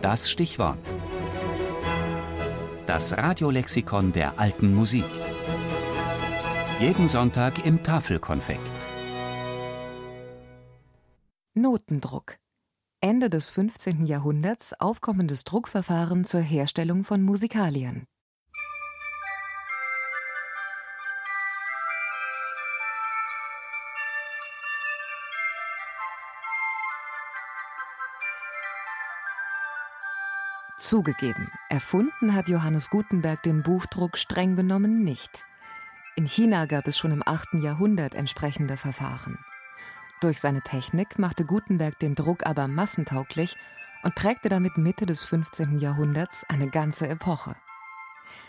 Das Stichwort. Das Radiolexikon der alten Musik. Jeden Sonntag im Tafelkonfekt. Notendruck. Ende des 15. Jahrhunderts aufkommendes Druckverfahren zur Herstellung von Musikalien. Zugegeben, erfunden hat Johannes Gutenberg den Buchdruck streng genommen nicht. In China gab es schon im 8. Jahrhundert entsprechende Verfahren. Durch seine Technik machte Gutenberg den Druck aber massentauglich und prägte damit Mitte des 15. Jahrhunderts eine ganze Epoche.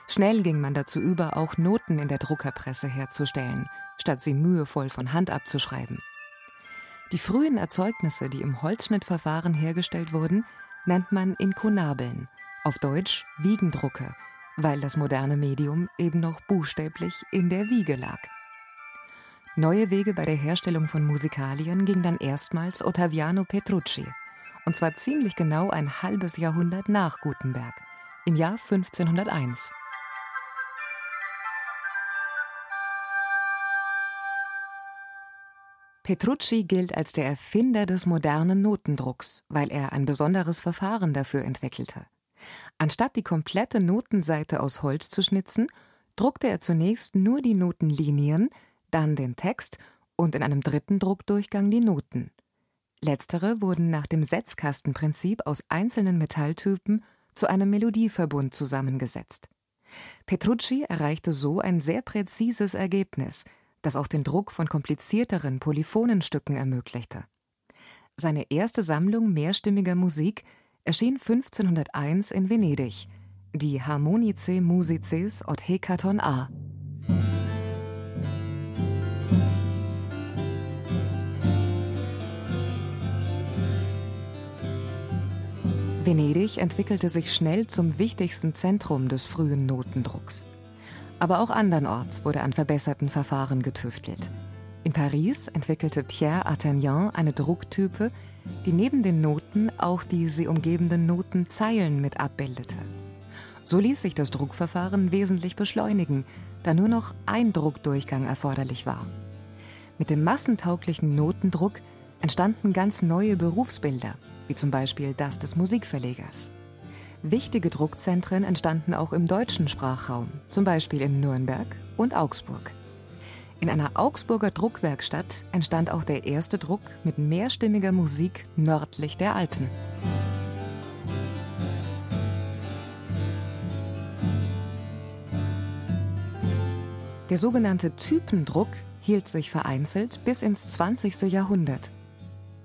Schnell ging man dazu über, auch Noten in der Druckerpresse herzustellen, statt sie mühevoll von Hand abzuschreiben. Die frühen Erzeugnisse, die im Holzschnittverfahren hergestellt wurden, nennt man Inkunabeln, auf Deutsch Wiegendrucke, weil das moderne Medium eben noch buchstäblich in der Wiege lag. Neue Wege bei der Herstellung von Musikalien ging dann erstmals Ottaviano Petrucci, und zwar ziemlich genau ein halbes Jahrhundert nach Gutenberg, im Jahr 1501. Petrucci gilt als der Erfinder des modernen Notendrucks, weil er ein besonderes Verfahren dafür entwickelte. Anstatt die komplette Notenseite aus Holz zu schnitzen, druckte er zunächst nur die Notenlinien, dann den Text und in einem dritten Druckdurchgang die Noten. Letztere wurden nach dem Setzkastenprinzip aus einzelnen Metalltypen zu einem Melodieverbund zusammengesetzt. Petrucci erreichte so ein sehr präzises Ergebnis, das auch den Druck von komplizierteren Polyphonenstücken ermöglichte. Seine erste Sammlung mehrstimmiger Musik erschien 1501 in Venedig, die Harmonice Musices od Hekaton A. Venedig entwickelte sich schnell zum wichtigsten Zentrum des frühen Notendrucks. Aber auch andernorts wurde an verbesserten Verfahren getüftelt. In Paris entwickelte Pierre Attignan eine Drucktype, die neben den Noten auch die sie umgebenden Notenzeilen mit abbildete. So ließ sich das Druckverfahren wesentlich beschleunigen, da nur noch ein Druckdurchgang erforderlich war. Mit dem massentauglichen Notendruck entstanden ganz neue Berufsbilder, wie zum Beispiel das des Musikverlegers. Wichtige Druckzentren entstanden auch im deutschen Sprachraum, zum Beispiel in Nürnberg und Augsburg. In einer Augsburger Druckwerkstatt entstand auch der erste Druck mit mehrstimmiger Musik nördlich der Alpen. Der sogenannte Typendruck hielt sich vereinzelt bis ins 20. Jahrhundert.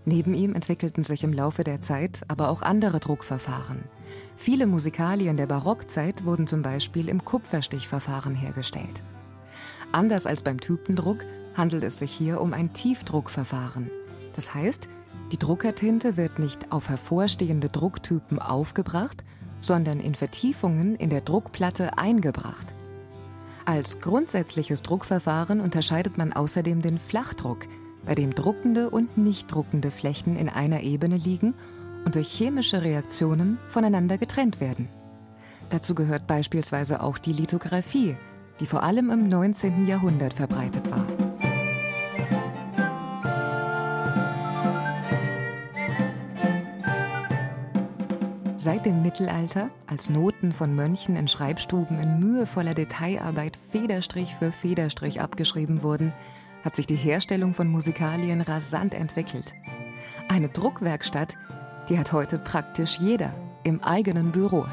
Neben ihm entwickelten sich im Laufe der Zeit aber auch andere Druckverfahren. Viele Musikalien der Barockzeit wurden zum Beispiel im Kupferstichverfahren hergestellt. Anders als beim Typendruck handelt es sich hier um ein Tiefdruckverfahren. Das heißt, die Druckertinte wird nicht auf hervorstehende Drucktypen aufgebracht, sondern in Vertiefungen in der Druckplatte eingebracht. Als grundsätzliches Druckverfahren unterscheidet man außerdem den Flachdruck, bei dem druckende und nicht druckende Flächen in einer Ebene liegen und durch chemische Reaktionen voneinander getrennt werden. Dazu gehört beispielsweise auch die Lithografie, die vor allem im 19. Jahrhundert verbreitet war. Seit dem Mittelalter, als Noten von Mönchen in Schreibstuben in mühevoller Detailarbeit Federstrich für Federstrich abgeschrieben wurden, hat sich die Herstellung von Musikalien rasant entwickelt. Eine Druckwerkstatt, die hat heute praktisch jeder im eigenen Büro.